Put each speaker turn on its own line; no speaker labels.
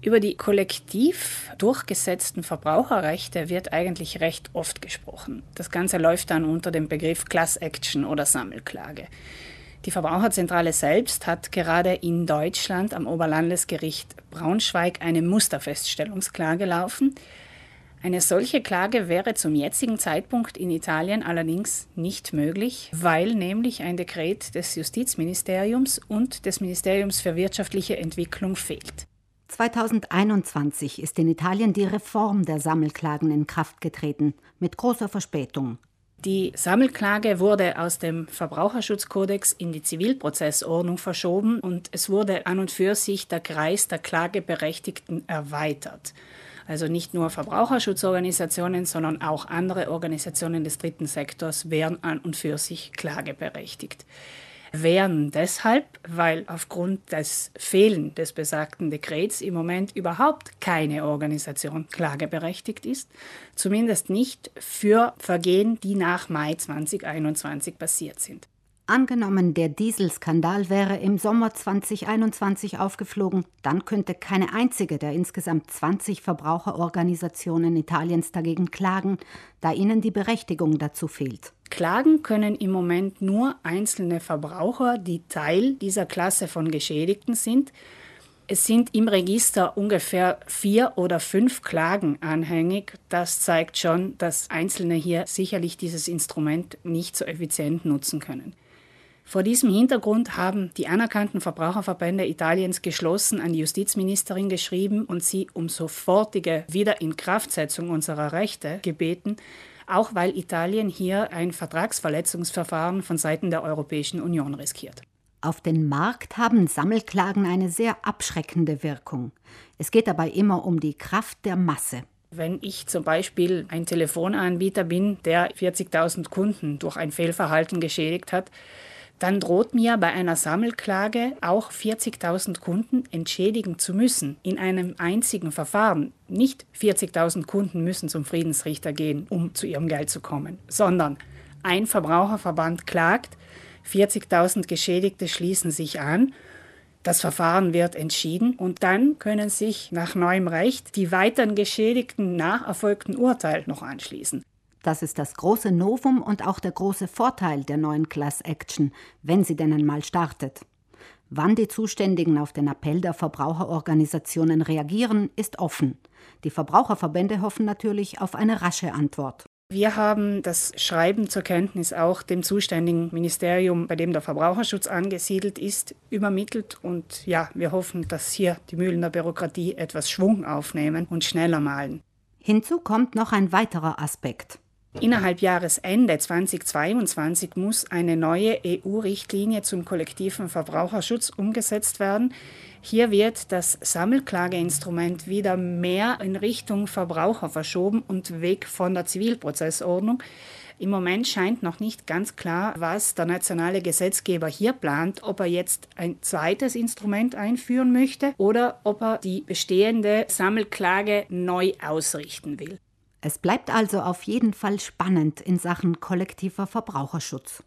Über die kollektiv durchgesetzten Verbraucherrechte wird eigentlich recht oft gesprochen. Das Ganze läuft dann unter dem Begriff Class Action oder Sammelklage. Die Verbraucherzentrale selbst hat gerade in Deutschland am Oberlandesgericht Braunschweig eine Musterfeststellungsklage laufen. Eine solche Klage wäre zum jetzigen Zeitpunkt in Italien allerdings nicht möglich, weil nämlich ein Dekret des Justizministeriums und des Ministeriums für wirtschaftliche Entwicklung fehlt.
2021 ist in Italien die Reform der Sammelklagen in Kraft getreten, mit großer Verspätung.
Die Sammelklage wurde aus dem Verbraucherschutzkodex in die Zivilprozessordnung verschoben und es wurde an und für sich der Kreis der Klageberechtigten erweitert. Also nicht nur Verbraucherschutzorganisationen, sondern auch andere Organisationen des dritten Sektors wären an und für sich klageberechtigt wären deshalb, weil aufgrund des Fehlen des besagten Dekrets im Moment überhaupt keine Organisation klageberechtigt ist, zumindest nicht für Vergehen, die nach Mai 2021 passiert sind.
Angenommen, der Dieselskandal wäre im Sommer 2021 aufgeflogen, dann könnte keine einzige der insgesamt 20 Verbraucherorganisationen Italiens dagegen klagen, da ihnen die Berechtigung dazu fehlt.
Klagen können im Moment nur einzelne Verbraucher, die Teil dieser Klasse von Geschädigten sind. Es sind im Register ungefähr vier oder fünf Klagen anhängig. Das zeigt schon, dass Einzelne hier sicherlich dieses Instrument nicht so effizient nutzen können. Vor diesem Hintergrund haben die anerkannten Verbraucherverbände Italiens geschlossen an die Justizministerin geschrieben und sie um sofortige Wiederinkraftsetzung unserer Rechte gebeten, auch weil Italien hier ein Vertragsverletzungsverfahren von Seiten der Europäischen Union riskiert.
Auf den Markt haben Sammelklagen eine sehr abschreckende Wirkung. Es geht dabei immer um die Kraft der Masse.
Wenn ich zum Beispiel ein Telefonanbieter bin, der 40.000 Kunden durch ein Fehlverhalten geschädigt hat, dann droht mir bei einer Sammelklage auch 40.000 Kunden entschädigen zu müssen in einem einzigen Verfahren. Nicht 40.000 Kunden müssen zum Friedensrichter gehen, um zu ihrem Geld zu kommen, sondern ein Verbraucherverband klagt, 40.000 Geschädigte schließen sich an, das Verfahren wird entschieden und dann können sich nach neuem Recht die weiteren Geschädigten nach erfolgten Urteil noch anschließen.
Das ist das große Novum und auch der große Vorteil der neuen Class Action, wenn sie denn einmal startet. Wann die Zuständigen auf den Appell der Verbraucherorganisationen reagieren, ist offen. Die Verbraucherverbände hoffen natürlich auf eine rasche Antwort.
Wir haben das Schreiben zur Kenntnis auch dem zuständigen Ministerium, bei dem der Verbraucherschutz angesiedelt ist, übermittelt. Und ja, wir hoffen, dass hier die Mühlen der Bürokratie etwas Schwung aufnehmen und schneller malen.
Hinzu kommt noch ein weiterer Aspekt.
Innerhalb Jahresende 2022 muss eine neue EU-Richtlinie zum kollektiven Verbraucherschutz umgesetzt werden. Hier wird das Sammelklageinstrument wieder mehr in Richtung Verbraucher verschoben und weg von der Zivilprozessordnung. Im Moment scheint noch nicht ganz klar, was der nationale Gesetzgeber hier plant, ob er jetzt ein zweites Instrument einführen möchte oder ob er die bestehende Sammelklage neu ausrichten will.
Es bleibt also auf jeden Fall spannend in Sachen kollektiver Verbraucherschutz.